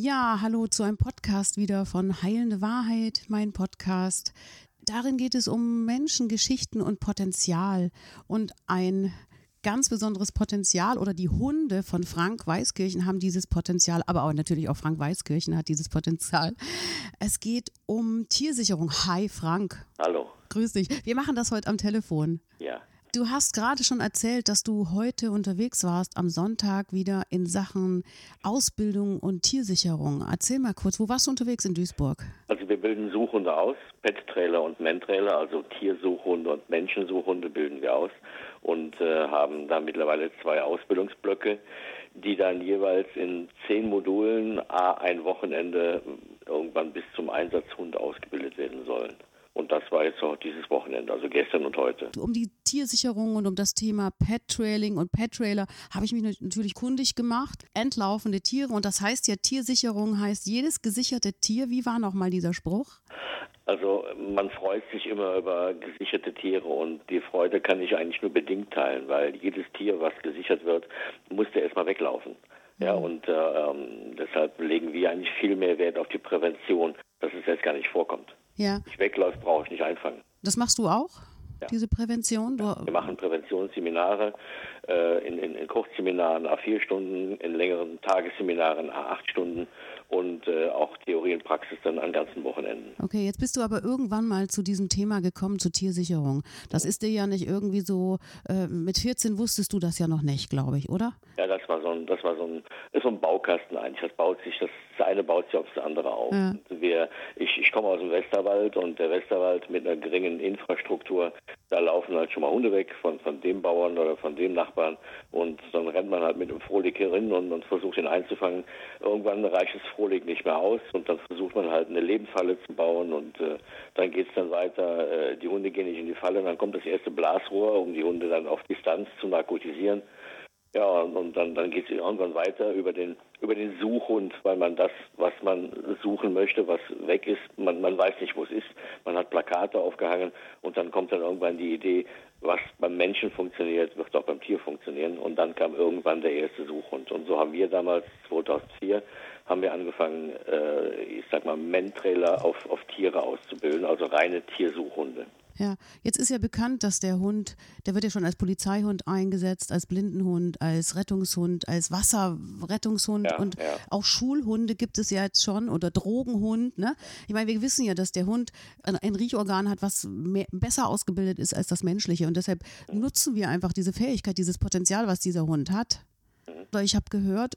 Ja, hallo zu einem Podcast wieder von Heilende Wahrheit, mein Podcast. Darin geht es um Menschen, Geschichten und Potenzial. Und ein ganz besonderes Potenzial oder die Hunde von Frank Weißkirchen haben dieses Potenzial, aber auch natürlich auch Frank Weißkirchen hat dieses Potenzial. Es geht um Tiersicherung. Hi Frank. Hallo. Grüß dich. Wir machen das heute am Telefon. Ja. Du hast gerade schon erzählt, dass du heute unterwegs warst am Sonntag wieder in Sachen Ausbildung und Tiersicherung. Erzähl mal kurz, wo warst du unterwegs in Duisburg? Also wir bilden Suchhunde aus, Pet-Trailer und Men-Trailer, also Tiersuchhunde und Menschensuchhunde bilden wir aus und äh, haben da mittlerweile zwei Ausbildungsblöcke, die dann jeweils in zehn Modulen a ein Wochenende irgendwann bis zum Einsatzhund ausgebildet werden sollen. Und das war jetzt auch dieses Wochenende, also gestern und heute. Um die Tiersicherung und um das Thema Pet-Trailing und Pet-Trailer habe ich mich natürlich kundig gemacht. Entlaufende Tiere und das heißt ja, Tiersicherung heißt jedes gesicherte Tier. Wie war nochmal dieser Spruch? Also man freut sich immer über gesicherte Tiere und die Freude kann ich eigentlich nur bedingt teilen, weil jedes Tier, was gesichert wird, muss ja erstmal weglaufen. Ja, mhm. und äh, ähm, deshalb legen wir eigentlich viel mehr Wert auf die Prävention, dass es jetzt gar nicht vorkommt ja. nicht wegläuft, brauche ich nicht einfangen. Das machst du auch? Ja. Diese Prävention? Du wir machen Präventionsseminare äh, in, in, in Kurzseminaren A4 Stunden, in längeren Tagesseminaren A8 Stunden und äh, auch Theorie und Praxis dann an ganzen Wochenenden. Okay, jetzt bist du aber irgendwann mal zu diesem Thema gekommen, zur Tiersicherung. Das ist dir ja nicht irgendwie so, äh, mit 14 wusstest du das ja noch nicht, glaube ich, oder? Ja, das war so ein, das war so ein, ist so ein Baukasten eigentlich. Das baut sich, das, das eine baut sich aufs andere auf. Ja. Wir, ich, ich komme aus dem Westerwald und der Westerwald mit einer geringen Infrastruktur da laufen halt schon mal Hunde weg von, von dem Bauern oder von dem Nachbarn und dann rennt man halt mit dem Frohlig hier hin und, und versucht ihn einzufangen. Irgendwann reicht das Frohlig nicht mehr aus und dann versucht man halt eine Lebensfalle zu bauen und äh, dann geht's dann weiter. Äh, die Hunde gehen nicht in die Falle, dann kommt das erste Blasrohr, um die Hunde dann auf Distanz zu narkotisieren. Ja, und dann, dann geht es irgendwann weiter über den, über den Suchhund, weil man das, was man suchen möchte, was weg ist, man, man weiß nicht, wo es ist. Man hat Plakate aufgehangen und dann kommt dann irgendwann die Idee, was beim Menschen funktioniert, wird auch beim Tier funktionieren. Und dann kam irgendwann der erste Suchhund. Und so haben wir damals, 2004, haben wir angefangen, äh, ich sag mal, Mentrailer auf, auf Tiere auszubilden, also reine Tiersuchhunde. Ja, jetzt ist ja bekannt, dass der Hund, der wird ja schon als Polizeihund eingesetzt, als Blindenhund, als Rettungshund, als Wasserrettungshund ja, und ja. auch Schulhunde gibt es ja jetzt schon oder Drogenhund. Ne? Ich meine, wir wissen ja, dass der Hund ein Riechorgan hat, was mehr, besser ausgebildet ist als das menschliche und deshalb nutzen wir einfach diese Fähigkeit, dieses Potenzial, was dieser Hund hat. Ich habe gehört,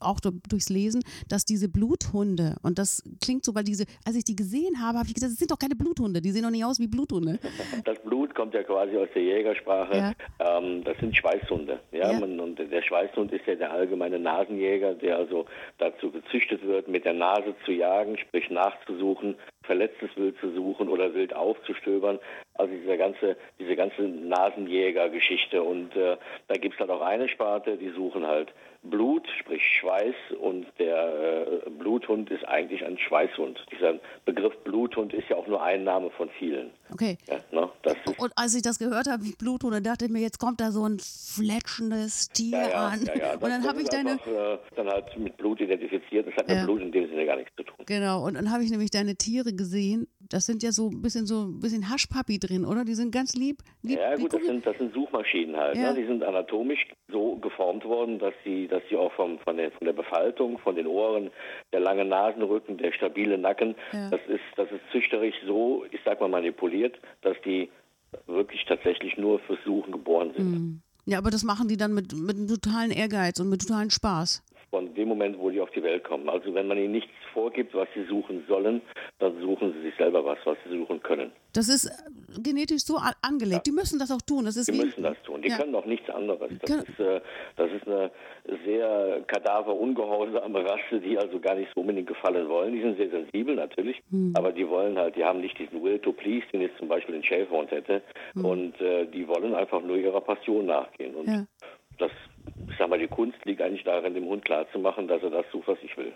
auch durchs Lesen, dass diese Bluthunde, und das klingt so, weil diese, als ich die gesehen habe, habe ich gesagt, das sind doch keine Bluthunde, die sehen doch nicht aus wie Bluthunde. Das Blut kommt ja quasi aus der Jägersprache. Ja. Ähm, das sind Schweißhunde. Ja? ja. Und der Schweißhund ist ja der allgemeine Nasenjäger, der also dazu gezüchtet wird, mit der Nase zu jagen, sprich nachzusuchen, verletztes Wild zu suchen oder Wild aufzustöbern. Also diese ganze, diese ganze Nasenjäger-Geschichte. Und äh, da gibt es halt auch eine Sparte, die suchen halt Blut, sprich Schweiß, und der äh, Bluthund ist eigentlich ein Schweißhund. Dieser Begriff Bluthund ist ja auch nur ein Name von vielen. Okay. Ja, ne, und als ich das gehört habe, Bluthund, dann dachte ich mir, jetzt kommt da so ein fletschendes Tier ja, ja, an. Und dann habe ich deine. Einfach, äh, dann halt mit Blut identifiziert. Das hat mit Blut in dem Sinne gar nichts zu tun. Genau. Und dann habe ich nämlich deine Tiere gesehen. Das sind ja so ein bisschen so ein bisschen Haschpapi drin, oder? Die sind ganz lieb. lieb ja, gut, das sind, das sind Suchmaschinen halt. Ne? Die sind anatomisch so geformt worden, dass sie dass sie auch vom, von, der, von der Befaltung, von den Ohren, der lange Nasenrücken, der stabile Nacken, ja. das ist das ist züchterisch so, ich sag mal manipuliert, dass die wirklich tatsächlich nur fürs Suchen geboren sind. Mhm. Ja, aber das machen die dann mit, mit einem totalen Ehrgeiz und mit totalen Spaß von dem Moment, wo die Welt kommen. Also wenn man ihnen nichts vorgibt, was sie suchen sollen, dann suchen sie sich selber was, was sie suchen können. Das ist genetisch so angelegt. Ja. Die müssen das auch tun. Das ist die müssen das tun. Die ja. können auch nichts anderes. Das ist, äh, das ist eine sehr kadaverungehorsame Rasse, die also gar nicht so unbedingt gefallen wollen. Die sind sehr sensibel natürlich, hm. aber die wollen halt, die haben nicht diesen Will to Please, den jetzt zum Beispiel ein Schäferhund hätte. Hm. Und äh, die wollen einfach nur ihrer Passion nachgehen. Und ja. das ich sag mal, die Kunst liegt eigentlich darin, dem Hund klarzumachen, dass er das sucht, was ich will.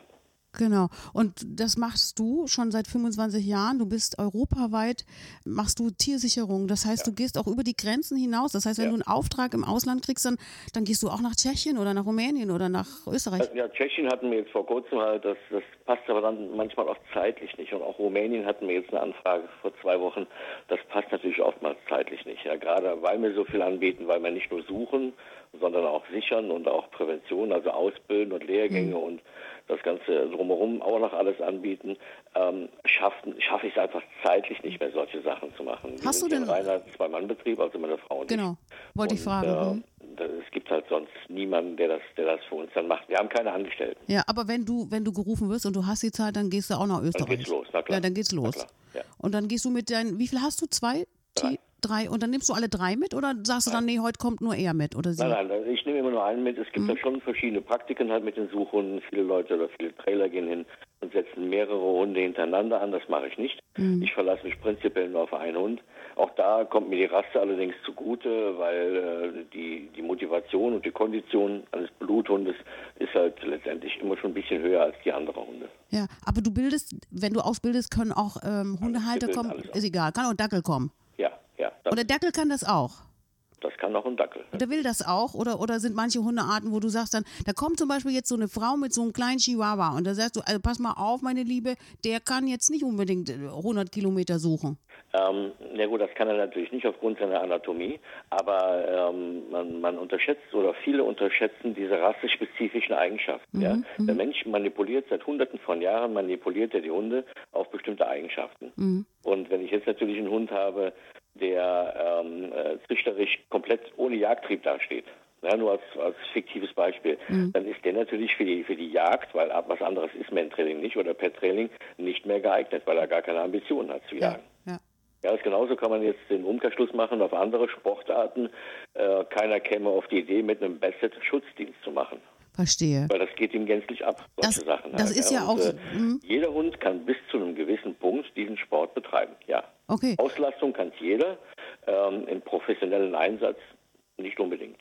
Genau. Und das machst du schon seit 25 Jahren. Du bist europaweit, machst du Tiersicherung. Das heißt, ja. du gehst auch über die Grenzen hinaus. Das heißt, wenn ja. du einen Auftrag im Ausland kriegst, dann, dann gehst du auch nach Tschechien oder nach Rumänien oder nach Österreich. Ja, Tschechien hatten wir jetzt vor kurzem halt, das, das passt aber dann manchmal auch zeitlich nicht. Und auch Rumänien hatten wir jetzt eine Anfrage vor zwei Wochen. Das passt natürlich oftmals zeitlich nicht. Ja, gerade weil wir so viel anbieten, weil wir nicht nur suchen, sondern auch sichern und auch Prävention, also ausbilden und Lehrgänge mhm. und das Ganze drumherum auch noch alles anbieten, ähm, schaffe schaff ich es einfach zeitlich nicht mehr, solche Sachen zu machen. Hast du denn ein reiner Zwei-Mann-Betrieb, also meine Frau und Genau, wollte ich fragen. Äh, es gibt halt sonst niemanden, der das, der das für uns dann macht. Wir haben keine Angestellten. Ja, aber wenn du, wenn du gerufen wirst und du hast die Zeit, dann gehst du auch nach Österreich. Dann geht's los, na klar. Ja, dann geht's los. Ja. Und dann gehst du mit deinen, wie viel hast du? Zwei? Drei. Drei. Und dann nimmst du alle drei mit oder sagst du dann, nee, heute kommt nur er mit oder sie? Nein, nein, ich nehme immer nur einen mit. Es gibt mhm. da schon verschiedene Praktiken halt mit den Suchhunden. Viele Leute oder viele Trailer gehen hin und setzen mehrere Hunde hintereinander an. Das mache ich nicht. Mhm. Ich verlasse mich prinzipiell nur auf einen Hund. Auch da kommt mir die Rasse allerdings zugute, weil äh, die, die Motivation und die Kondition eines Bluthundes ist halt letztendlich immer schon ein bisschen höher als die anderen Hunde. Ja, aber du bildest, wenn du ausbildest, können auch ähm, Hundehalter kommen. Ist egal, kann auch Dackel kommen. Ja, Oder Dackel kann das auch. Das kann auch ein Dackel. Oder will das auch? Oder, oder sind manche Hundearten, wo du sagst dann, da kommt zum Beispiel jetzt so eine Frau mit so einem kleinen Chihuahua und da sagst du, also pass mal auf, meine Liebe, der kann jetzt nicht unbedingt 100 Kilometer suchen. Ähm, ja gut, das kann er natürlich nicht aufgrund seiner Anatomie, aber ähm, man, man, unterschätzt oder viele unterschätzen diese rassespezifischen Eigenschaften. Mhm, ja? Mhm. Der Mensch manipuliert seit hunderten von Jahren, manipuliert er die Hunde auf bestimmte Eigenschaften. Mhm. Und wenn ich jetzt natürlich einen Hund habe, der ähm, äh, züchterisch komplett ohne Jagdtrieb dasteht, ja, nur als, als fiktives Beispiel, mhm. dann ist der natürlich für die, für die Jagd, weil was anderes ist Mentrailing nicht oder per Trailing nicht mehr geeignet, weil er gar keine Ambitionen hat zu jagen. Ja, ja. Ja, das genauso kann man jetzt den Umkehrschluss machen auf andere Sportarten. Äh, keiner käme auf die Idee, mit einem Basset Schutzdienst zu machen. Verstehe. Weil das geht ihm gänzlich ab, solche das, Sachen. Das halt, ist ja, ja auch. Äh, mhm. Jeder Hund kann bis zu einem gewissen Punkt diesen Sport betreiben, ja. Okay. Auslastung kann es jeder, ähm, im professionellen Einsatz nicht unbedingt.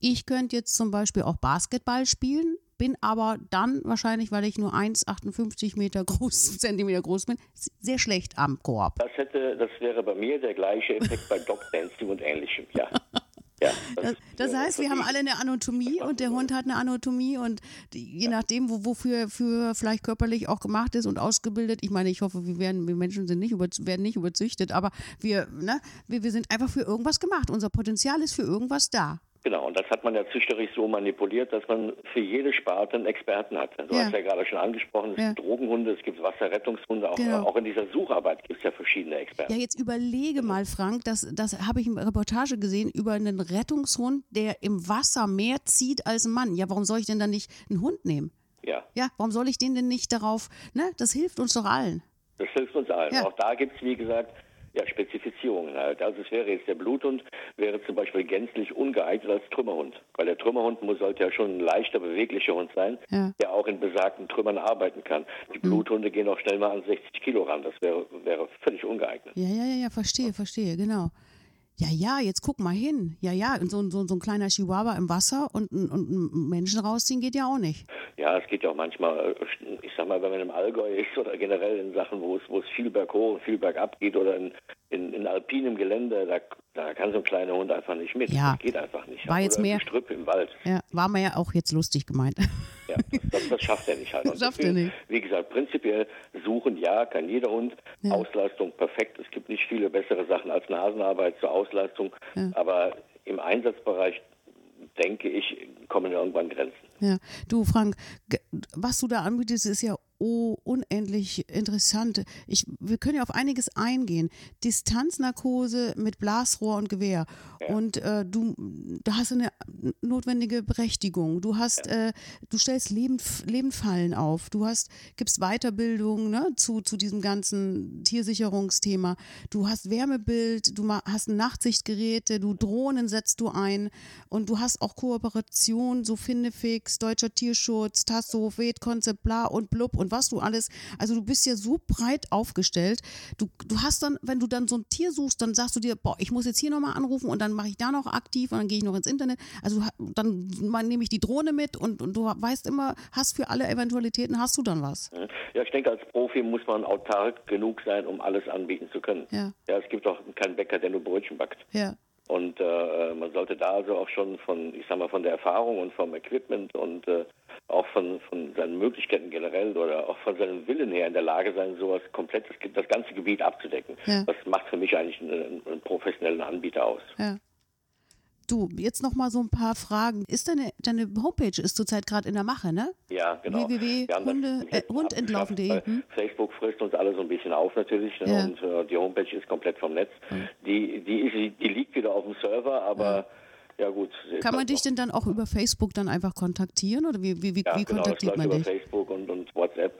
Ich könnte jetzt zum Beispiel auch Basketball spielen, bin aber dann wahrscheinlich, weil ich nur 1,58 Meter groß, Zentimeter groß bin, sehr schlecht am Korb. Das hätte, das wäre bei mir der gleiche Effekt bei Dog Dancing und ähnlichem, ja. Ja, das, das, das heißt, wir haben alle eine Anatomie und der Hund hat eine Anatomie und je nachdem, wo, wofür für vielleicht körperlich auch gemacht ist und ausgebildet. Ich meine, ich hoffe, wir werden, wir Menschen sind nicht über, werden nicht überzüchtet, aber wir, ne, wir, wir sind einfach für irgendwas gemacht. Unser Potenzial ist für irgendwas da. Genau, und das hat man ja züchterisch so manipuliert, dass man für jede Sparte einen Experten hat. Du ja. hast ja gerade schon angesprochen, es ja. gibt Drogenhunde, es gibt Wasserrettungshunde, auch, genau. auch in dieser Sucharbeit gibt es ja verschiedene Experten. Ja, jetzt überlege mal, Frank, das, das habe ich in der Reportage gesehen, über einen Rettungshund, der im Wasser mehr zieht als ein Mann. Ja, warum soll ich denn dann nicht einen Hund nehmen? Ja. Ja, warum soll ich den denn nicht darauf, ne? Das hilft uns doch allen. Das hilft uns allen. Ja. Auch da gibt es, wie gesagt, ja, Spezifizierungen halt. Also es wäre jetzt der Bluthund, wäre zum Beispiel gänzlich ungeeignet als Trümmerhund. Weil der Trümmerhund muss, sollte ja schon ein leichter, beweglicher Hund sein, ja. der auch in besagten Trümmern arbeiten kann. Die mhm. Bluthunde gehen auch schnell mal an 60 Kilo ran. Das wäre, wäre völlig ungeeignet. Ja, ja, ja, ja, verstehe, verstehe, genau. Ja, ja, jetzt guck mal hin. Ja, ja, so, so, so ein kleiner Chihuahua im Wasser und, und, und Menschen rausziehen geht ja auch nicht. Ja, es geht ja auch manchmal, äh, ich sag mal, wenn man im Allgäu ist oder generell in Sachen, wo es, wo es viel berghoch und viel bergab geht oder in, in, in alpinem Gelände, da, da kann so ein kleiner Hund einfach nicht mit. Ja. Das geht einfach nicht. War jetzt mehr. Strüpp im Wald. Ja, war mir ja auch jetzt lustig gemeint. Ja, das, das schafft er nicht halt. Das schafft er nicht. Wie gesagt, prinzipiell suchen, ja, kann jeder Hund. Ja. Auslastung perfekt. Es gibt nicht viele bessere Sachen als Nasenarbeit zur Auslastung. Ja. Aber im Einsatzbereich denke ich, kommen irgendwann Grenzen. Ja, du Frank, was du da anbietest, ist ja oh, unendlich interessant. Ich, wir können ja auf einiges eingehen. Distanznarkose mit Blasrohr und Gewehr. Ja. Und äh, du, da hast eine notwendige Berechtigung. Du hast, ja. äh, du stellst Leben, Lebenfallen auf. Du hast, gibst Weiterbildung ne, zu, zu diesem ganzen Tiersicherungsthema. Du hast Wärmebild, du hast Nachtsichtgeräte, du Drohnen setzt du ein und du hast auch Kooperation, so Findefix, Deutscher Tierschutz, Tasso, Wet, Konzept, bla und blub und was du alles, also du bist ja so breit aufgestellt. Du, du hast dann, wenn du dann so ein Tier suchst, dann sagst du dir, boah, ich muss jetzt hier nochmal anrufen und dann mache ich da noch aktiv und dann gehe ich noch ins Internet. Also dann nehme ich die Drohne mit und, und du weißt immer, hast für alle Eventualitäten, hast du dann was. Ja, ich denke, als Profi muss man autark genug sein, um alles anbieten zu können. Ja, ja es gibt auch keinen Bäcker, der nur Brötchen backt. Ja. Und äh, man sollte da also auch schon von, ich sag mal, von der Erfahrung und vom Equipment und äh, auch von, von seinen Möglichkeiten generell oder auch von seinem Willen her in der Lage sein, sowas komplett, das, das ganze Gebiet abzudecken. Ja. Das macht für mich eigentlich einen, einen professionellen Anbieter aus. Ja. Du, jetzt noch mal so ein paar Fragen. Ist deine, deine Homepage ist zurzeit gerade in der Mache, ne? Ja, genau. www.hundententlarven.de äh, hm? Facebook frisst uns alle so ein bisschen auf natürlich ne? ja. und äh, die Homepage ist komplett vom Netz. Mhm. Die, die, ist, die liegt wieder auf dem Server, aber ja. Ja gut. Kann man dich denn dann auch über Facebook dann einfach kontaktieren oder wie, wie, wie, ja, wie genau, kontaktiert man über dich? Facebook und, und WhatsApp.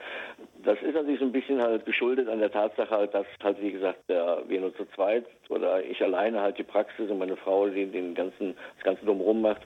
Das ist natürlich so ein bisschen halt geschuldet an der Tatsache halt, dass halt wie gesagt der, wir nur zu zweit oder ich alleine halt die Praxis und meine Frau die den ganzen das ganze drumherum macht,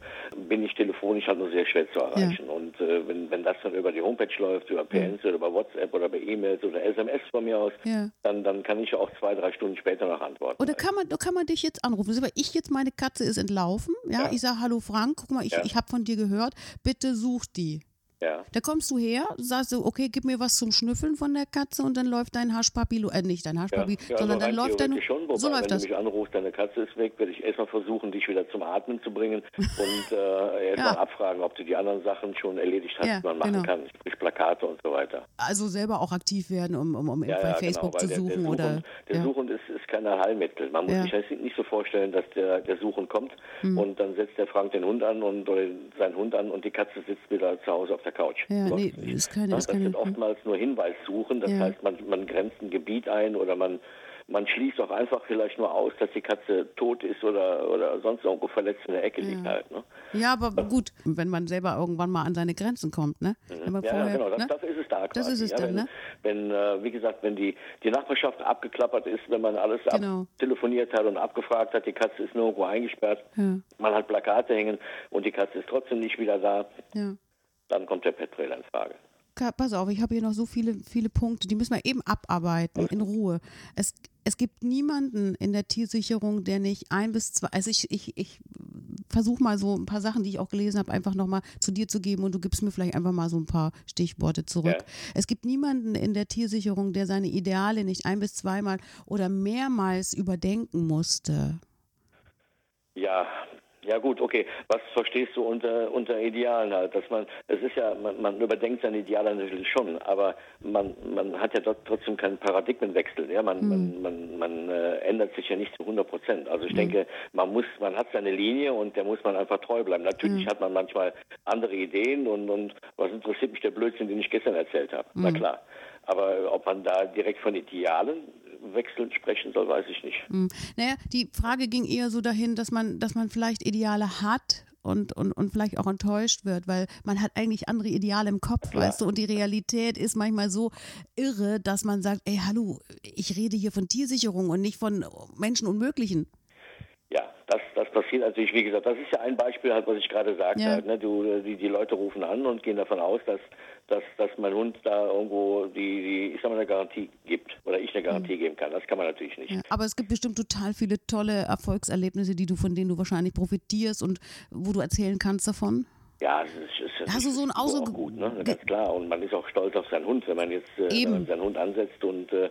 bin ich telefonisch halt nur sehr schwer zu erreichen. Ja. Und äh, wenn, wenn das dann über die Homepage läuft, über PNs ja. oder über WhatsApp oder bei E-Mails oder SMS von mir aus, ja. dann, dann kann ich auch zwei, drei Stunden später noch antworten. Oder kann man, kann man dich jetzt anrufen? Aber ich jetzt, meine Katze ist entlaufen, ja, ich sage, hallo Frank, guck mal, ich, ich habe von dir gehört, bitte such die. Ja. Da kommst du her, sagst du, okay, gib mir was zum Schnüffeln von der Katze und dann läuft dein Haschpapi, äh, nicht dein Haschpapi, ja. ja, sondern also dann läuft dein. Schon, wobei, so läuft wenn das. du mich anrufst, deine Katze ist weg, werde ich erstmal versuchen, dich wieder zum Atmen zu bringen und äh, erstmal ja. abfragen, ob du die anderen Sachen schon erledigt hast, die man machen genau. kann, sprich Plakate und so weiter. Also selber auch aktiv werden, um, um, um bei genau, Facebook genau, zu suchen der, der oder. Suchen, der Suchend ist, ist kein Heilmittel. Man muss sich das nicht so vorstellen, dass der, der Suchend kommt hm. und dann setzt der Frank den Hund an und oder seinen Hund an und die Katze sitzt wieder zu Hause auf der Couch. Ja, nee, ist keine, das, das sind oftmals nur Hinweissuchen. Das ja. heißt, man, man grenzt ein Gebiet ein oder man, man schließt auch einfach vielleicht nur aus, dass die Katze tot ist oder, oder sonst irgendwo verletzt in der Ecke ja. liegt halt. Ne? Ja, aber gut, wenn man selber irgendwann mal an seine Grenzen kommt, ne? Mhm. ja, vorher, genau, das, ne? das, ist es da quasi. Das ist es dann, wenn, ne? Wenn, äh, wie gesagt, wenn die, die Nachbarschaft abgeklappert ist, wenn man alles genau. telefoniert hat und abgefragt hat, die Katze ist nirgendwo eingesperrt, man hat Plakate hängen und die Katze ist trotzdem nicht wieder da. Ja dann kommt der Pet-Trailer in Frage. Pass auf, ich habe hier noch so viele, viele Punkte, die müssen wir eben abarbeiten, in Ruhe. Es, es gibt niemanden in der Tiersicherung, der nicht ein bis zwei, also ich, ich, ich versuche mal so ein paar Sachen, die ich auch gelesen habe, einfach nochmal zu dir zu geben und du gibst mir vielleicht einfach mal so ein paar Stichworte zurück. Ja. Es gibt niemanden in der Tiersicherung, der seine Ideale nicht ein bis zweimal oder mehrmals überdenken musste. Ja, ja gut, okay. Was verstehst du unter, unter Idealen halt? Dass man, es ist ja, man, man überdenkt seine Ideale natürlich schon, aber man, man hat ja dort trotzdem keinen Paradigmenwechsel. Ja, man, mhm. man, man, man äh, ändert sich ja nicht zu 100 Prozent. Also ich mhm. denke, man muss, man hat seine Linie und der muss man einfach treu bleiben. Natürlich mhm. hat man manchmal andere Ideen und, und was interessiert mich der Blödsinn, den ich gestern erzählt habe? Na mhm. klar. Aber ob man da direkt von Idealen wechselnd sprechen soll, weiß ich nicht. Hm. Naja, die Frage ging eher so dahin, dass man, dass man vielleicht Ideale hat und, und, und vielleicht auch enttäuscht wird, weil man hat eigentlich andere Ideale im Kopf, Klar. weißt du, und die Realität ist manchmal so irre, dass man sagt, ey, hallo, ich rede hier von Tiersicherung und nicht von Menschenunmöglichen. Ja, das, das passiert natürlich, wie gesagt, das ist ja ein Beispiel, halt, was ich gerade sagte. Ja. Halt, ne? du, die, die Leute rufen an und gehen davon aus, dass dass, dass mein Hund da irgendwo die, die, ich sag mal, eine Garantie gibt oder ich eine Garantie mhm. geben kann. Das kann man natürlich nicht. Ja, aber es gibt bestimmt total viele tolle Erfolgserlebnisse, die du, von denen du wahrscheinlich profitierst und wo du erzählen kannst davon. Ja, es ist, es Hast du so ein Außer auch gut, ne? ganz klar. Und man ist auch stolz auf seinen Hund, wenn man jetzt äh, wenn man seinen Hund ansetzt und äh,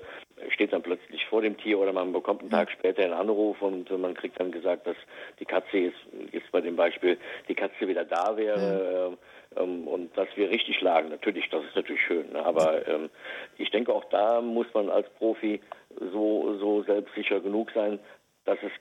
steht dann plötzlich vor dem Tier oder man bekommt einen Tag später einen Anruf und man kriegt dann gesagt, dass die Katze jetzt, jetzt bei dem Beispiel, die Katze wieder da wäre. Ja. Äh, ähm, und dass wir richtig lagen. Natürlich, das ist natürlich schön. Ne? Aber ähm, ich denke, auch da muss man als Profi so, so selbstsicher genug sein, dass es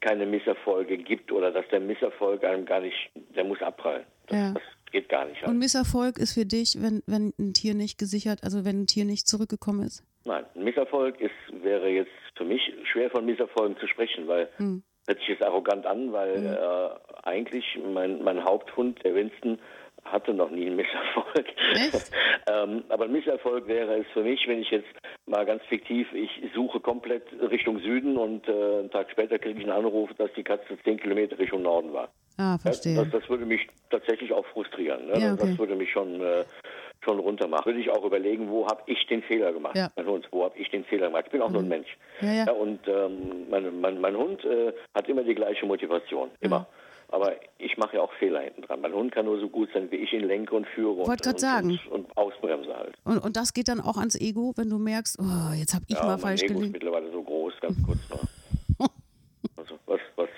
keine Misserfolge gibt oder dass der Misserfolg einem gar nicht, der muss abprallen. Das, ja. das geht gar nicht. Halt. Und Misserfolg ist für dich, wenn, wenn ein Tier nicht gesichert, also wenn ein Tier nicht zurückgekommen ist? Nein, ein Misserfolg ist, wäre jetzt für mich schwer von Misserfolgen zu sprechen, weil hm. hört sich jetzt arrogant an, weil hm. äh, eigentlich mein, mein Haupthund, der Winston, hatte noch nie einen Misserfolg. ähm, aber ein Misserfolg wäre es für mich, wenn ich jetzt mal ganz fiktiv, ich suche komplett Richtung Süden und äh, einen Tag später kriege ich einen Anruf, dass die Katze zehn Kilometer Richtung Norden war. Ah, verstehe. Das, das würde mich tatsächlich auch frustrieren. Ne? Ja, okay. Das würde mich schon, äh, schon runter mache, würde ich auch überlegen, wo habe ich den Fehler gemacht? Ja. Mein Hund, wo habe ich den Fehler gemacht? Ich bin auch mhm. nur ein. Mensch. Ja, ja. und ähm, mein, mein, mein, Hund äh, hat immer die gleiche Motivation, immer. Mhm. Aber ich mache ja auch Fehler hinten dran. Mein Hund kann nur so gut sein, wie ich ihn lenke und führe und, und, sagen. und, und ausbremse halt. Und, und das geht dann auch ans Ego, wenn du merkst, oh, jetzt habe ich ja, mal falsch gelegt. ist mittlerweile so groß, ganz kurz noch. also was, was,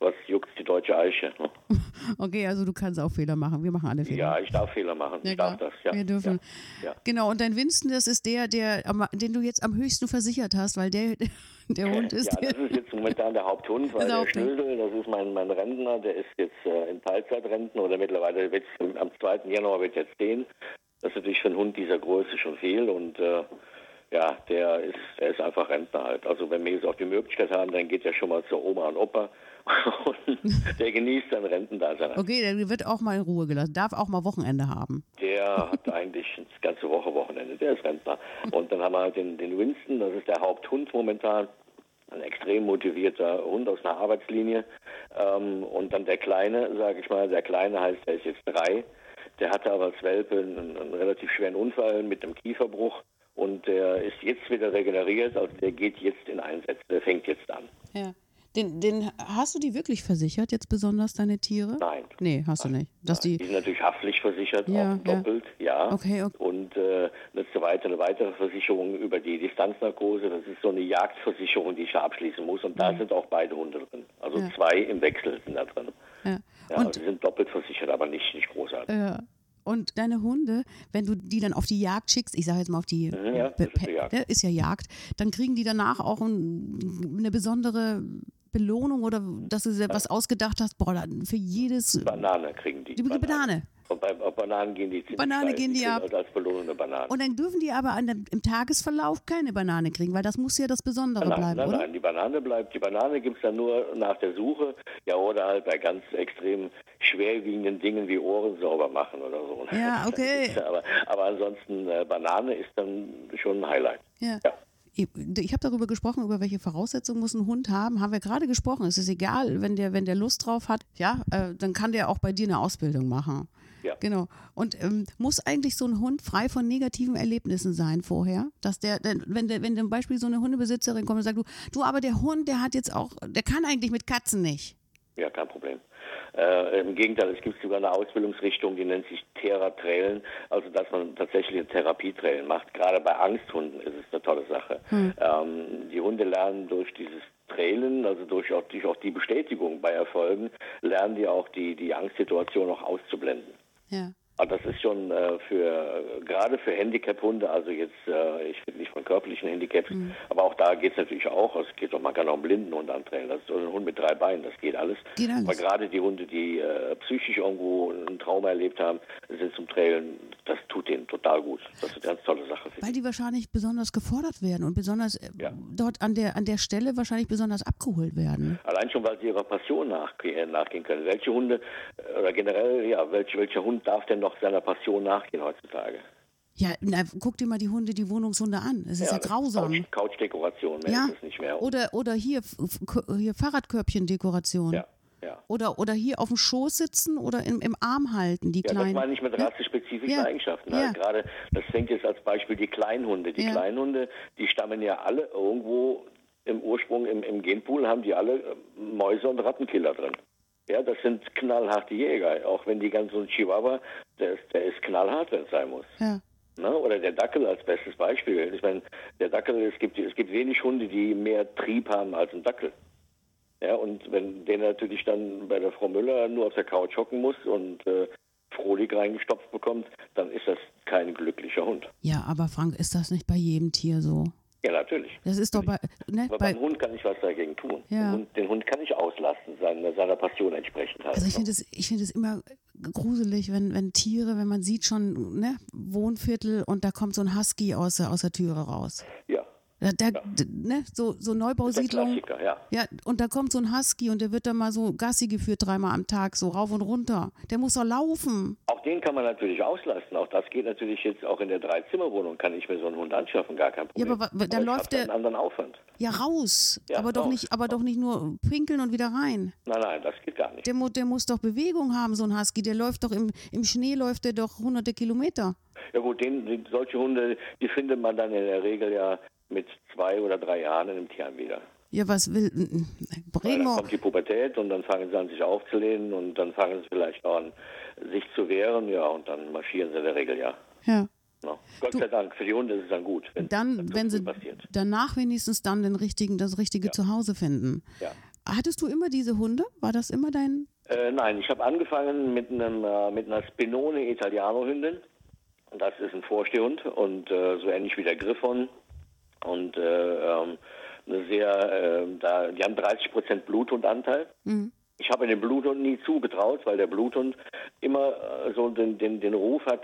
was juckt die deutsche Eiche? Ne? Okay, also du kannst auch Fehler machen. Wir machen alle Fehler. Ja, ich darf Fehler machen. Ja, ich darf das, ja. Wir dürfen. Ja, ja. Genau, und dein Winston, das ist der, der, den du jetzt am höchsten versichert hast, weil der, der Hund ist. Ja, das ist jetzt momentan der Haupthund, weil der Schnösel, das ist mein, mein Rentner, der ist jetzt äh, in Teilzeitrenten oder mittlerweile wird am 2. Januar wird jetzt 10. Das ist natürlich für einen Hund dieser Größe schon viel und äh, ja, der ist, der ist einfach Rentner halt. Also wenn wir jetzt auch die Möglichkeit haben, dann geht er schon mal zur Oma und Opa der genießt sein Rentendasein. Okay, der wird auch mal in Ruhe gelassen, darf auch mal Wochenende haben. Der hat eigentlich das ganze Woche Wochenende, der ist Rentner. Und dann haben wir halt den, den Winston, das ist der Haupthund momentan, ein extrem motivierter Hund aus einer Arbeitslinie. Ähm, und dann der Kleine, sage ich mal, der Kleine heißt, der ist jetzt drei. Der hatte aber als Welpe einen, einen relativ schweren Unfall mit einem Kieferbruch und der ist jetzt wieder regeneriert, also der geht jetzt in Einsätze, der fängt jetzt an. Ja. Den, den, hast du die wirklich versichert, jetzt besonders deine Tiere? Nein. Nee, hast Nein. du nicht. Dass die, die sind natürlich haftlich versichert, ja, auch doppelt, ja. ja. Okay, okay. Und äh, eine, weitere Versicherung über die Distanznarkose, das ist so eine Jagdversicherung, die ich abschließen muss. Und da ja. sind auch beide Hunde drin. Also ja. zwei im Wechsel sind da drin. Ja. ja und die sind doppelt versichert, aber nicht, nicht großartig. Ja. Und deine Hunde, wenn du die dann auf die Jagd schickst, ich sage jetzt mal auf die, mhm, ja, ist, Jagd. ist ja Jagd, dann kriegen die danach auch ein, eine besondere Belohnung oder dass du dir was ausgedacht hast, boah, für jedes. Banane kriegen die. Die Banane. Banane. Und bei Bananen gehen die Banane gehen die, ab. Als Belohnung eine Banane. Und dann dürfen die aber dem, im Tagesverlauf keine Banane kriegen, weil das muss ja das Besondere nein, bleiben, nein, oder? Nein, die Banane bleibt. Die Banane gibt es dann nur nach der Suche, ja, oder halt bei ganz extrem schwerwiegenden Dingen wie Ohren sauber machen oder so. Ja, okay. aber, aber ansonsten, äh, Banane ist dann schon ein Highlight. ja. ja ich habe darüber gesprochen, über welche Voraussetzungen muss ein Hund haben. Haben wir gerade gesprochen. Es ist egal, wenn der, wenn der Lust drauf hat, ja, äh, dann kann der auch bei dir eine Ausbildung machen. Ja. Genau. Und ähm, muss eigentlich so ein Hund frei von negativen Erlebnissen sein vorher? Dass der, wenn der, wenn zum Beispiel so eine Hundebesitzerin kommt und sagt, du, du, aber der Hund, der hat jetzt auch, der kann eigentlich mit Katzen nicht. Ja, kein Problem. Äh, Im Gegenteil, es gibt sogar eine Ausbildungsrichtung, die nennt sich Theratrailen, also dass man tatsächlich eine Therapietrailen macht. Gerade bei Angsthunden ist es eine tolle Sache. Hm. Ähm, die Hunde lernen durch dieses Trailen, also durch auch, durch auch die Bestätigung bei Erfolgen, lernen die auch die, die Angstsituation auch auszublenden. Ja. Aber das ist schon äh, für gerade für Handicap-Hunde, also jetzt, äh, ich rede nicht von körperlichen Handicaps, mhm. aber auch da geht es natürlich auch. Es geht doch, man kann auch einen blinden Hund antrainieren. Das ist so ein Hund mit drei Beinen, das geht alles. Geht alles. Aber gerade die Hunde, die äh, psychisch irgendwo ein Trauma erlebt haben, sind zum Trailen, das tut denen total gut. Das ist eine ganz tolle Sache. Weil die wahrscheinlich besonders gefordert werden und besonders äh, ja. dort an der an der Stelle wahrscheinlich besonders abgeholt werden. Allein schon, weil sie ihrer Passion nachgehen, nachgehen können. Welche Hunde äh, oder generell, ja, welch, welcher Hund darf denn noch noch seiner Passion nachgehen heutzutage. Ja, na, guck dir mal die Hunde, die Wohnungshunde an. Es ist ja, ja grausam. Couch, Couchdekoration, mehr ja. ist es nicht mehr. Oder, oder hier, hier Fahrradkörbchendekoration. Ja. Ja. Oder, oder hier auf dem Schoß sitzen oder im, im Arm halten, die ja, kleinen. Das meine ich mit rassespezifischen ja. Eigenschaften. Ja. Also gerade, das fängt jetzt als Beispiel die Kleinhunde. Die ja. Kleinhunde, die stammen ja alle irgendwo im Ursprung, im, im Genpool, haben die alle Mäuse und Rattenkiller drin. Ja, das sind knallharte Jäger. Auch wenn die ganzen Chihuahua, der ist, der ist knallhart, wenn es sein muss. Ja. Ne? Oder der Dackel als bestes Beispiel. Ich meine, der Dackel, es gibt, es gibt wenig Hunde, die mehr Trieb haben als ein Dackel. Ja, und wenn der natürlich dann bei der Frau Müller nur auf der Couch hocken muss und äh, Frohlig reingestopft bekommt, dann ist das kein glücklicher Hund. Ja, aber Frank, ist das nicht bei jedem Tier so? Ja, natürlich. Das ist doch bei. Ne, Aber bei, beim Hund kann ich was dagegen tun. Ja. Den, Hund, den Hund kann ich auslasten, seiner, seiner Passion entsprechend halt. Also ich finde es find immer gruselig, wenn, wenn Tiere, wenn man sieht schon, ne, Wohnviertel und da kommt so ein Husky aus aus der Türe raus. Da, da, ja. ne, so, so Neubausiedlung. Ja. ja, und da kommt so ein Husky und der wird dann mal so Gassi geführt dreimal am Tag, so rauf und runter. Der muss doch laufen. Auch den kann man natürlich auslasten. Auch das geht natürlich jetzt auch in der Dreizimmerwohnung, kann ich mir so einen Hund anschaffen, gar kein Problem. Ja, aber, aber dann läuft der. einen anderen Aufwand. Ja, raus. Ja, aber, doch nicht, aber doch nicht nur pinkeln und wieder rein. Nein, nein, das geht gar nicht. Der, der muss doch Bewegung haben, so ein Husky. Der läuft doch im, im Schnee, läuft der doch hunderte Kilometer. Ja gut, den, solche Hunde, die findet man dann in der Regel ja mit zwei oder drei Jahren in einem Tierheim wieder. Ja, was will Bremo? Dann kommt die Pubertät und dann fangen sie an, sich aufzulehnen und dann fangen sie vielleicht auch an, sich zu wehren, ja, und dann marschieren sie in der Regel, ja. Ja. No. Gott du, sei Dank, für die Hunde ist es dann gut. Wenn dann, wenn sie passiert. danach wenigstens dann den richtigen, das richtige ja. Zuhause finden. Ja. Hattest du immer diese Hunde? War das immer dein? Äh, nein, ich habe angefangen mit einem äh, mit einer Spinone Italiano Hündin. Das ist ein Vorstehhund und äh, so ähnlich wie der Griffon und äh, ähm, eine sehr, äh, da, die haben 30 Prozent Bluthundanteil. Mhm. Ich habe den Bluthund nie zugetraut, weil der Bluthund immer äh, so den, den, den Ruf hat,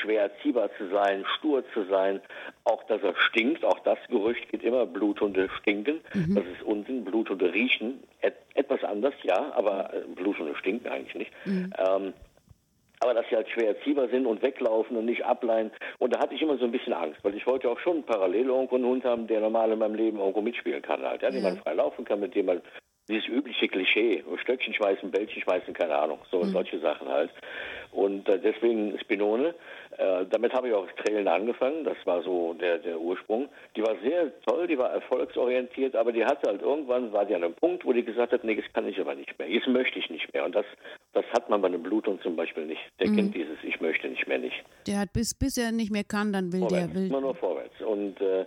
schwer erziehbar zu sein, stur zu sein, auch dass er stinkt. Auch das Gerücht geht immer, Bluthunde stinken. Mhm. Das ist Unsinn. Bluthunde riechen et etwas anders, ja, aber äh, Bluthunde stinken eigentlich nicht. Mhm. Ähm, aber dass sie halt schwer erziehbar sind und weglaufen und nicht ableihen. Und da hatte ich immer so ein bisschen Angst, weil ich wollte auch schon parallel irgendwo einen Hund haben, der normal in meinem Leben irgendwo mitspielen kann halt. Ja, den man frei laufen kann, mit dem man dieses übliche Klischee, Stöckchen schmeißen, Bällchen schmeißen, keine Ahnung, so mhm. solche Sachen halt. Und äh, deswegen Spinone, äh, damit habe ich auch Trailen angefangen, das war so der, der Ursprung. Die war sehr toll, die war erfolgsorientiert, aber die hatte halt irgendwann, war die an einem Punkt, wo die gesagt hat, nee, das kann ich aber nicht mehr, jetzt möchte ich nicht mehr. Und das, das hat man bei einem Bluthund zum Beispiel nicht. Der mhm. kennt dieses, ich möchte nicht mehr nicht. Der hat bis, bis er nicht mehr kann, dann will vorwärts, der, will. Immer nur vorwärts. Und äh,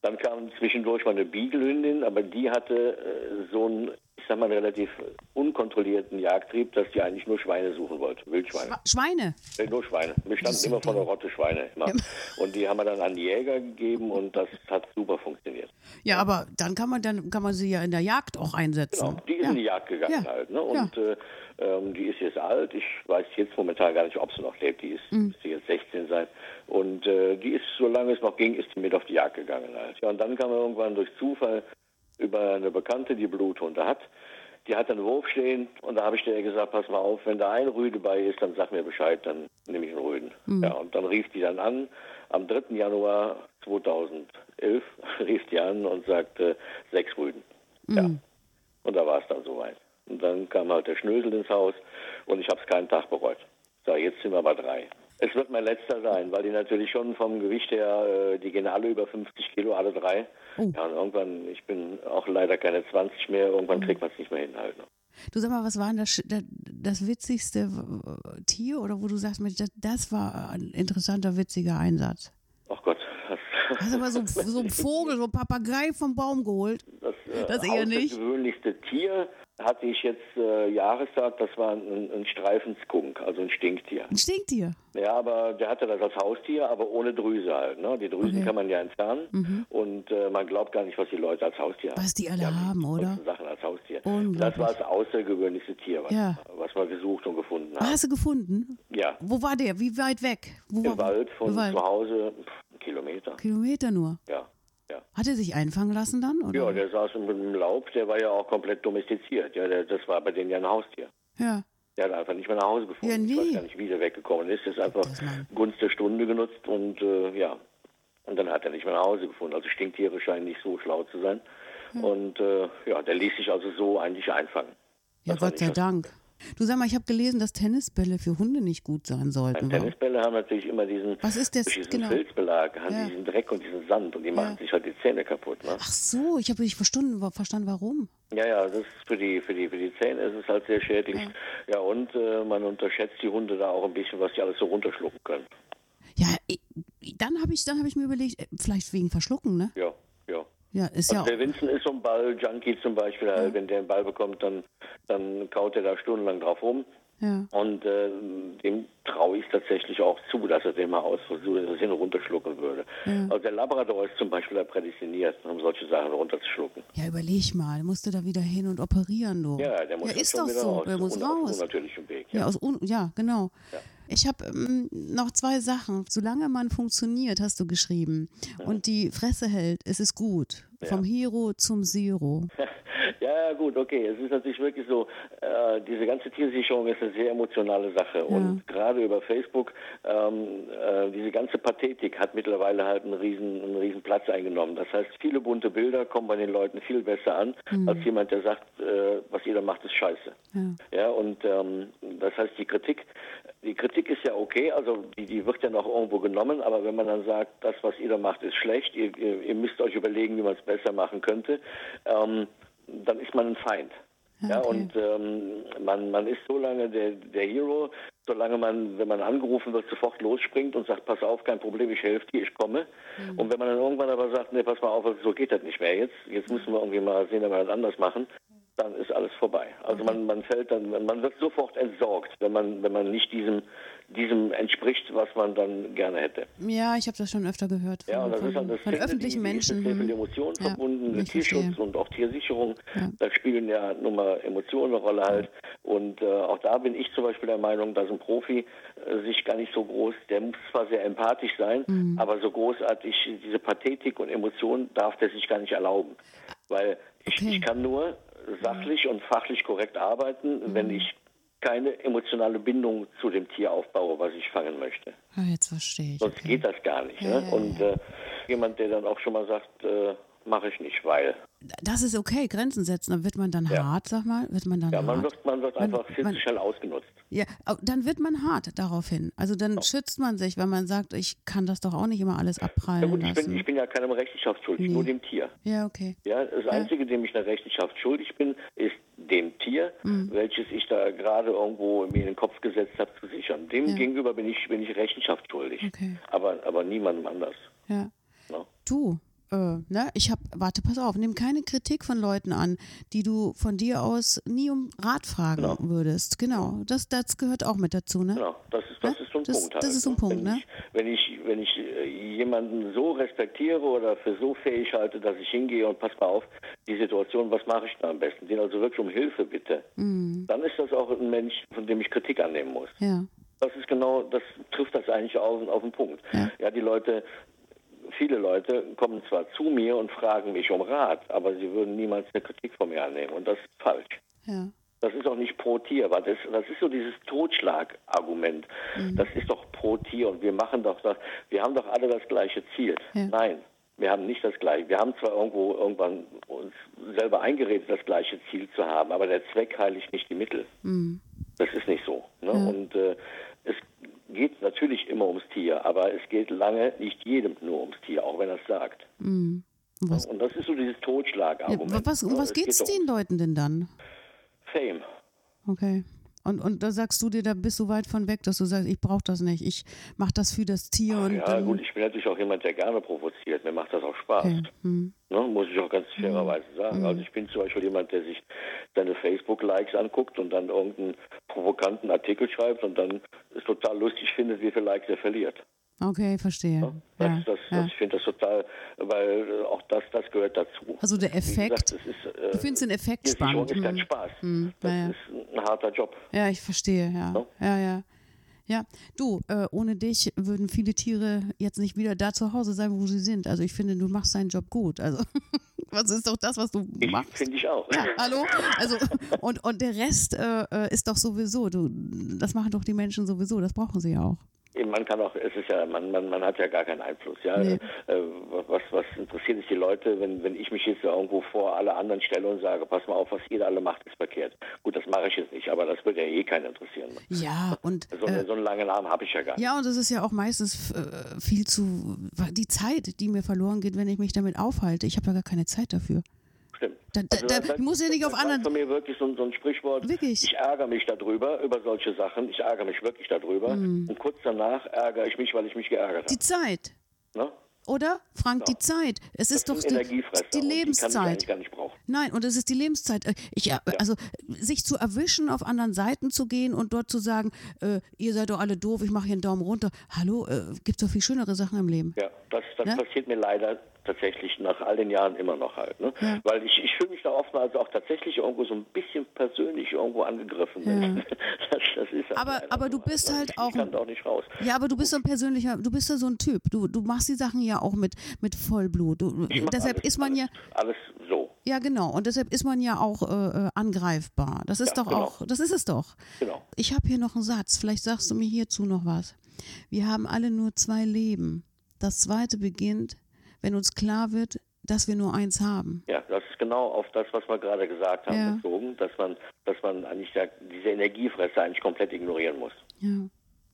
dann kam zwischendurch mal eine Beaglehündin, aber die hatte äh, so ich sag mal, relativ unkontrollierten Jagdtrieb, dass die eigentlich nur Schweine suchen wollte, Wildschweine. Schweine? Ja, nur Schweine. Wir standen immer vor der Rotte Schweine. Ja. Und die haben wir dann an die Jäger gegeben und das hat super funktioniert. Ja, aber dann kann man dann kann man sie ja in der Jagd auch einsetzen. Genau, die ist ja. in die Jagd gegangen halt. Ne? Und äh, ähm, die ist jetzt alt. Ich weiß jetzt momentan gar nicht, ob sie noch lebt. Die ist, mhm. müsste jetzt 16 sein. Und äh, die ist, solange es noch ging, ist sie mit auf die Jagd gegangen. Halt. Ja, und dann kam irgendwann durch Zufall über eine Bekannte, die Bluthunde hat. Die hat einen Wurf stehen und da habe ich dir gesagt, pass mal auf, wenn da ein Rüde bei ist, dann sag mir Bescheid, dann nehme ich einen Rüden. Mhm. Ja, und dann rief die dann an, am 3. Januar 2011 rief die an und sagte, sechs Rüden. Mhm. Ja. Und da war es dann soweit. Und dann kam halt der Schnösel ins Haus und ich habe es keinen Tag bereut. So, jetzt sind wir bei drei. Es wird mein letzter sein, weil die natürlich schon vom Gewicht her, äh, die gehen alle über 50 Kilo, alle drei. Oh. Ja, und irgendwann, ich bin auch leider keine 20 mehr, irgendwann kriegt man es nicht mehr hin halt. Ne? Du sag mal, was war denn das, das witzigste Tier oder wo du sagst, das, das war ein interessanter, witziger Einsatz? Ach Gott. Hast du aber so, so einen Vogel, so ein Papagei vom Baum geholt? Das, äh, das eher nicht. Das gewöhnlichste Tier hatte ich jetzt äh, Jahrestag, das war ein, ein Streifenskunk, also ein Stinktier. Ein Stinktier? Ja, aber der hatte das als Haustier, aber ohne Drüse halt. Ne? Die Drüsen okay. kann man ja entfernen mhm. und äh, man glaubt gar nicht, was die Leute als Haustier haben. Was die alle die haben, oder? Sachen als Haustier. Das war das außergewöhnlichste Tier, was, ja. was wir gesucht und gefunden haben. Hast du gefunden? Ja. Wo war der? Wie weit weg? Wo Im Wald von Wald. zu Hause, pff, Kilometer. Kilometer nur? Ja. Ja. Hat er sich einfangen lassen dann? Oder? Ja, der saß im Laub, der war ja auch komplett domestiziert. Ja, der, das war bei denen ja ein Haustier. Ja. Der hat einfach nicht mehr nach Hause gefunden. Ja, nee. Ich weiß gar nicht, wie der weggekommen ist. Der ist einfach Gunst der Stunde genutzt und äh, ja. Und dann hat er nicht mehr nach Hause gefunden. Also Stinktiere scheinen nicht so schlau zu sein. Ja. Und äh, ja, der ließ sich also so eigentlich einfangen. Ja, Gott sei Dank. Du sag mal, ich habe gelesen, dass Tennisbälle für Hunde nicht gut sein sollten. Tennisbälle haben natürlich immer diesen, Was ist das? diesen genau. Filzbelag, haben ja. diesen Dreck und diesen Sand und die ja. machen sich halt die Zähne kaputt. Ne? Ach so, ich habe nicht verstanden, verstanden, warum. Ja, ja, das ist für die, für die, für die Zähne ist es halt sehr schädlich. Ja, ja und äh, man unterschätzt die Hunde da auch ein bisschen, was die alles so runterschlucken können. Ja, dann habe ich, hab ich mir überlegt, äh, vielleicht wegen Verschlucken, ne? Ja, ja. Ja, ist ja der Vincent ist so ein Ball-Junkie zum Beispiel. Ja. Wenn der einen Ball bekommt, dann, dann kaut er da stundenlang drauf rum. Ja. Und äh, dem traue ich tatsächlich auch zu, dass er den mal ausversucht, dass er ihn runterschlucken würde. Ja. Also der Labrador ist zum Beispiel da prädestiniert, um solche Sachen runterzuschlucken. Ja, überleg mal, der musste da wieder hin und operieren, du. Ja, der muss ja, ist doch so, raus. der muss raus. Auf natürlichem Weg. Ja, ja, aus un ja genau. Ich habe ähm, noch zwei Sachen. Solange man funktioniert, hast du geschrieben, ja. und die Fresse hält, ist es gut. Ja. Vom Hero zum Zero. Ja, gut, okay. Es ist natürlich wirklich so, äh, diese ganze Tiersicherung ist eine sehr emotionale Sache. Ja. Und gerade über Facebook, ähm, äh, diese ganze Pathetik hat mittlerweile halt einen riesen, einen riesen Platz eingenommen. Das heißt, viele bunte Bilder kommen bei den Leuten viel besser an, mhm. als jemand, der sagt, äh, was jeder macht, ist scheiße. Ja, ja und ähm, das heißt, die Kritik, die Kritik ist ja okay, also die, die wird ja noch irgendwo genommen, aber wenn man dann sagt, das, was ihr da macht, ist schlecht, ihr, ihr, ihr müsst euch überlegen, wie man es besser machen könnte, ähm, dann ist man ein Feind. Okay. Ja, und ähm, man, man ist so lange der, der Hero, solange man, wenn man angerufen wird, sofort losspringt und sagt, pass auf, kein Problem, ich helfe dir, ich komme. Mhm. Und wenn man dann irgendwann aber sagt, nee, pass mal auf, so geht das nicht mehr jetzt, jetzt müssen wir irgendwie mal sehen, wenn wir das anders machen, dann ist alles vorbei. Also man, man fällt dann, man wird sofort entsorgt, wenn man, wenn man nicht diesem, diesem entspricht, was man dann gerne hätte. Ja, ich habe das schon öfter gehört. Von, ja, und das ist dann das von öffentlichen Menschen. Mit sehr viel Emotionen ja, verbunden, mit Tierschutz verstehe. und auch Tiersicherung. Ja. Da spielen ja nun mal Emotionen eine Rolle halt. Und äh, auch da bin ich zum Beispiel der Meinung, dass ein Profi äh, sich gar nicht so groß, der muss zwar sehr empathisch sein, mhm. aber so großartig diese Pathetik und Emotionen darf der sich gar nicht erlauben. Weil ich, okay. ich kann nur sachlich und fachlich korrekt arbeiten, mhm. wenn ich keine emotionale Bindung zu dem Tier aufbaue, was ich fangen möchte. Ah, jetzt verstehe ich. Sonst okay. geht das gar nicht. Ja, ne? ja, und äh, jemand, der dann auch schon mal sagt, äh, mache ich nicht, weil. Das ist okay, Grenzen setzen. Dann wird man dann ja. hart, sag mal, wird man dann Ja, man hart? wird, man wird einfach man, viel zu schnell ausgenutzt. Ja, dann wird man hart daraufhin. Also dann oh. schützt man sich, wenn man sagt, ich kann das doch auch nicht immer alles abprallen ja gut, ich bin, ich bin ja keinem Rechenschaft schuldig, nee. nur dem Tier. Ja, okay. Ja, das ja. Einzige, dem ich eine Rechenschaft schuldig bin, ist dem Tier, mhm. welches ich da gerade irgendwo mir in den Kopf gesetzt habe, zu sichern. Dem ja. gegenüber bin ich, bin ich Rechenschaft schuldig. Okay. Aber, aber niemandem anders. Ja. No? Du, äh, ne, ich habe, warte, pass auf, nimm keine Kritik von Leuten an, die du von dir aus nie um Rat fragen genau. würdest. Genau, das, das gehört auch mit dazu, ne? Genau, das ist, das ja? ist so ein das, Punkt. Halt. Das ist so ein Punkt, wenn ne? Ich, wenn ich, wenn ich äh, jemanden so respektiere oder für so fähig halte, dass ich hingehe und pass mal auf, die Situation, was mache ich da am besten? Den also wirklich um Hilfe bitte. Mhm. Dann ist das auch ein Mensch, von dem ich Kritik annehmen muss. Ja. Das ist genau, das trifft das eigentlich auf, auf den Punkt. Ja. ja, die Leute viele Leute kommen zwar zu mir und fragen mich um Rat, aber sie würden niemals eine Kritik von mir annehmen. Und das ist falsch. Ja. Das ist auch nicht pro Tier, weil das, das ist so dieses Totschlagargument. Mhm. Das ist doch pro Tier und wir machen doch das, wir haben doch alle das gleiche Ziel. Ja. Nein, wir haben nicht das gleiche. Wir haben zwar irgendwo irgendwann uns selber eingeredet, das gleiche Ziel zu haben, aber der Zweck heiligt nicht die Mittel. Mhm. Das ist nicht so. Ne? Ja. Und äh, geht natürlich immer ums Tier, aber es geht lange nicht jedem nur ums Tier, auch wenn er es sagt. Mhm. Und das ist so dieses Totschlagargument. Ja, was, um was geht es den Leuten denn dann? Fame. Okay. Und, und da sagst du dir, da bist du weit von weg, dass du sagst, ich brauche das nicht, ich mache das für das Tier. Ach, und ja, gut, ich bin natürlich auch jemand, der gerne provoziert. Mir macht das auch Spaß. Okay. Hm. Ne, muss ich auch ganz hm. fairerweise sagen. Hm. Also ich bin zum Beispiel jemand, der sich seine Facebook-Likes anguckt und dann irgendeinen provokanten Artikel schreibt und dann es total lustig findet, wie viele Likes er verliert. Okay, verstehe. Ja, das, ja, das, ja. ich finde das total, weil äh, auch das, das gehört dazu. Also der Effekt. Gesagt, ist, äh, du findest den Effekt spannend. Das ist kein. Spaß. Hm, das ist ein harter Job. Ja, ich verstehe, ja. Ja, ja. Ja, du, äh, ohne dich würden viele Tiere jetzt nicht wieder da zu Hause sein, wo sie sind. Also ich finde, du machst deinen Job gut. Also was ist doch das, was du machst? Finde ich auch. Ja, hallo? Also und, und der Rest äh, äh, ist doch sowieso, du, das machen doch die Menschen sowieso, das brauchen sie ja auch man kann auch, es ist ja, man, man, man hat ja gar keinen Einfluss, ja. Nee. Äh, was, was interessiert es die Leute, wenn, wenn ich mich jetzt irgendwo vor alle anderen stelle und sage, pass mal auf, was ihr alle macht, ist verkehrt. Gut, das mache ich jetzt nicht, aber das wird ja eh keinen interessieren. Ja, und. So, äh, so einen langen Namen habe ich ja gar nicht. Ja, und das ist ja auch meistens äh, viel zu, die Zeit, die mir verloren geht, wenn ich mich damit aufhalte. Ich habe da gar keine Zeit dafür. Da, da, also, da das, muss ja nicht auf anderen. Das ist von mir wirklich so, so, ein Sprichwort. Wirklich? Ich ärgere mich darüber, über solche Sachen. Ich ärgere mich wirklich darüber. Mm. Und kurz danach ärgere ich mich, weil ich mich geärgert habe. Die Zeit. Ne? Oder? Frank, ja. die Zeit. Es ist doch die, die Lebenszeit. Die kann ich gar nicht brauchen. auch. Nein, und es ist die Lebenszeit. Äh, ich, ja. Also sich zu erwischen, auf anderen Seiten zu gehen und dort zu sagen, äh, ihr seid doch alle doof, ich mache hier einen Daumen runter. Hallo, äh, gibt es doch viel schönere Sachen im Leben. Ja, das, das ne? passiert mir leider tatsächlich nach all den Jahren immer noch halt. Ne? Ja. Weil ich, ich fühle mich da oftmals auch tatsächlich irgendwo so ein bisschen persönlich irgendwo angegriffen. Ja. Das, das ist halt aber aber du bist also halt auch. Ich kann auch nicht raus. Ja, aber du bist so ein persönlicher, du bist ja so ein Typ. Du, du machst die Sachen ja auch mit, mit Vollblut. Du, deshalb alles, ist man alles, ja. Alles so. Ja, genau. Und deshalb ist man ja auch äh, äh angreifbar. Das ist ja, doch genau. auch, das ist es doch. Genau. Ich habe hier noch einen Satz. Vielleicht sagst du mir hierzu noch was. Wir haben alle nur zwei Leben. Das zweite beginnt, wenn uns klar wird, dass wir nur eins haben. Ja, das ist genau auf das, was wir gerade gesagt haben, ja. bezogen, dass man, dass man eigentlich diese Energiefresser eigentlich komplett ignorieren muss. Ja.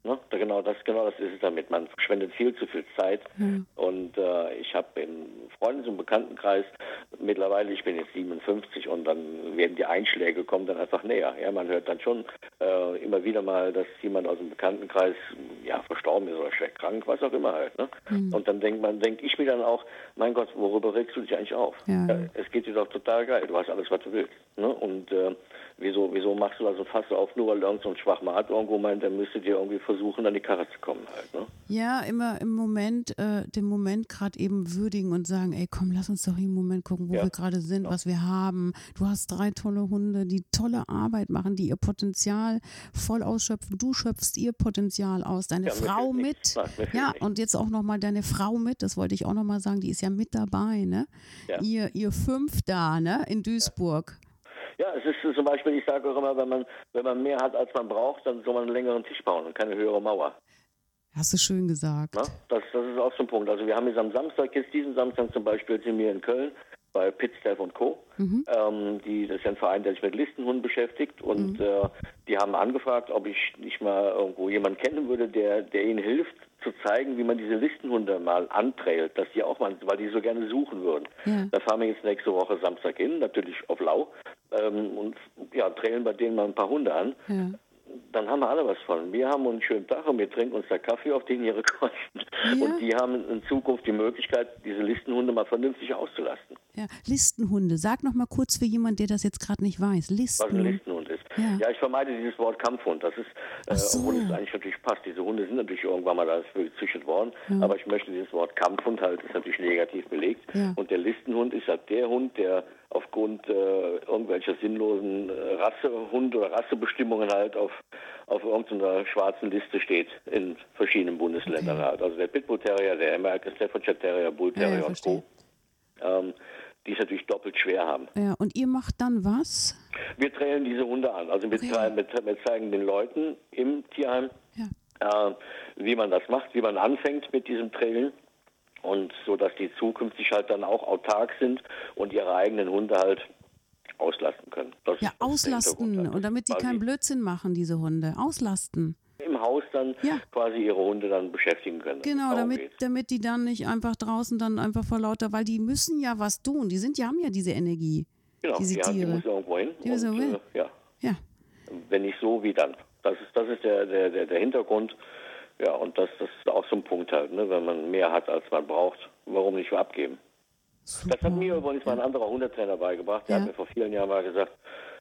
Ne? Genau, das, genau das ist es damit. Man verschwendet viel zu viel Zeit. Mhm. Und äh, ich habe im Freundes- und Bekanntenkreis mittlerweile, ich bin jetzt 57 und dann werden die Einschläge kommen dann einfach näher. Ja, man hört dann schon äh, immer wieder mal, dass jemand aus dem Bekanntenkreis ja verstorben ist oder schwer krank, was auch immer halt. Ne? Mhm. Und dann denkt man, denke ich mir dann auch, mein Gott, worüber regst du dich eigentlich auf? Ja. Ja, es geht dir doch total geil. Du hast alles, was du willst. Ne? Und äh, wieso, wieso machst du also fast auf, nur weil irgend so ein Schwachmat irgendwo meint, dann müsste dir irgendwie versuchen, an die Karre zu kommen halt. Ne? Ja, immer im Moment, äh, den Moment gerade eben würdigen und sagen, ey komm, lass uns doch im Moment gucken, wo ja. wir gerade sind, ja. was wir haben. Du hast drei tolle Hunde, die tolle Arbeit machen, die ihr Potenzial voll ausschöpfen. Du schöpfst ihr Potenzial aus, deine ja, Frau mit. Nein, ja, nicht. und jetzt auch nochmal deine Frau mit, das wollte ich auch nochmal sagen, die ist ja mit dabei, ne? Ihr, ihr fünf da, ne, in Duisburg. Ja, es ist zum Beispiel, ich sage auch immer, wenn man, wenn man mehr hat, als man braucht, dann soll man einen längeren Tisch bauen und keine höhere Mauer. Hast du schön gesagt. Na, das, das ist auch so ein Punkt. Also wir haben jetzt am Samstag, jetzt diesen Samstag zum Beispiel, sind wir in Köln bei Pitstaff und Co. Mhm. Ähm, die, das ist ja ein Verein, der sich mit Listenhunden beschäftigt und mhm. äh, die haben angefragt, ob ich nicht mal irgendwo jemanden kennen würde, der, der ihnen hilft, zu zeigen, wie man diese Listenhunde mal antrailt, dass die auch mal, weil die so gerne suchen würden. Ja. Da fahren wir jetzt nächste Woche Samstag hin, natürlich auf Lau ähm, und ja, trailen bei denen mal ein paar Hunde an. Ja dann haben wir alle was von. Wir haben einen schönen Tag und wir trinken uns da Kaffee auf den ihre Kosten. Ja. Und die haben in Zukunft die Möglichkeit, diese Listenhunde mal vernünftig auszulasten. Ja, Listenhunde. Sag noch mal kurz für jemanden, der das jetzt gerade nicht weiß. Listen. Ja. ja. ich vermeide dieses Wort Kampfhund. Das ist, äh, so. obwohl es eigentlich natürlich passt. Diese Hunde sind natürlich irgendwann mal dafür gezüchtet worden. Ja. Aber ich möchte dieses Wort Kampfhund halt, ist natürlich negativ belegt. Ja. Und der Listenhund ist halt der Hund, der aufgrund äh, irgendwelcher sinnlosen äh, Rassehund- oder Rassebestimmungen halt auf, auf irgendeiner schwarzen Liste steht in verschiedenen Bundesländern okay. halt. Also der Pitbull Terrier, der American Staffordshire Terrier, Bull Terrier und Co. Ähm, die es natürlich doppelt schwer haben. Ja, und ihr macht dann was? Wir trailen diese Hunde an. Also wir, zeigen, wir zeigen den Leuten im Tierheim, ja. äh, wie man das macht, wie man anfängt mit diesem Trailen und so, dass die zukünftig halt dann auch autark sind und ihre eigenen Hunde halt auslasten können. Das ja, auslasten und damit die keinen Blödsinn machen, diese Hunde. Auslasten im Haus dann ja. quasi ihre Hunde dann beschäftigen können. Genau, damit, damit die dann nicht einfach draußen dann einfach vor lauter, weil die müssen ja was tun. Die sind, die haben ja diese Energie. Genau, diese ja, Tiere. die müssen irgendwo hin. Die müssen und, äh, ja. ja. Wenn nicht so, wie dann. Das ist, das ist der, der, der, der Hintergrund. Ja, und das, das ist auch so ein Punkt halt, ne? wenn man mehr hat, als man braucht, warum nicht abgeben? Super. Das hat mir übrigens mal ein anderer Hundetrainer beigebracht. Der ja. hat mir vor vielen Jahren mal gesagt,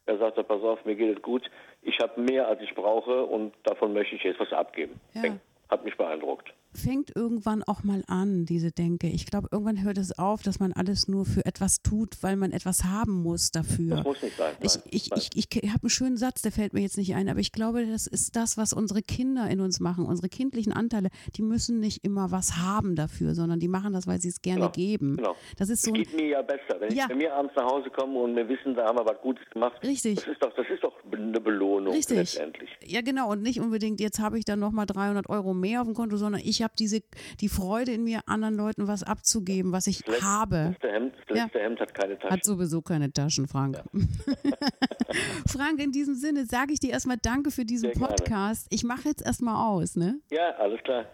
er sagte, pass auf, mir geht es gut, ich habe mehr, als ich brauche und davon möchte ich jetzt was abgeben. Ja. Hat mich beeindruckt fängt irgendwann auch mal an, diese Denke. Ich glaube, irgendwann hört es auf, dass man alles nur für etwas tut, weil man etwas haben muss dafür. Das muss nicht sein. Nein, ich, ich, ich, ich habe einen schönen Satz, der fällt mir jetzt nicht ein, aber ich glaube, das ist das, was unsere Kinder in uns machen, unsere kindlichen Anteile. Die müssen nicht immer was haben dafür, sondern die machen das, weil sie es gerne genau, geben. Genau. Das ist so. Geht mir ja besser, wenn ja. ich bei mir abends nach Hause komme und wir wissen, da haben wir was Gutes gemacht. Richtig. Das ist doch, das ist doch eine Belohnung Richtig. letztendlich. Ja, genau. Und nicht unbedingt, jetzt habe ich dann nochmal 300 Euro mehr auf dem Konto, sondern ich habe diese die Freude in mir, anderen Leuten was abzugeben, was ich das habe. Hemd, das letzte ja. Hemd hat keine Taschen. Hat sowieso keine Taschen, Frank. Ja. Frank, in diesem Sinne sage ich dir erstmal Danke für diesen Podcast. Ich mache jetzt erstmal aus, ne? Ja, alles klar.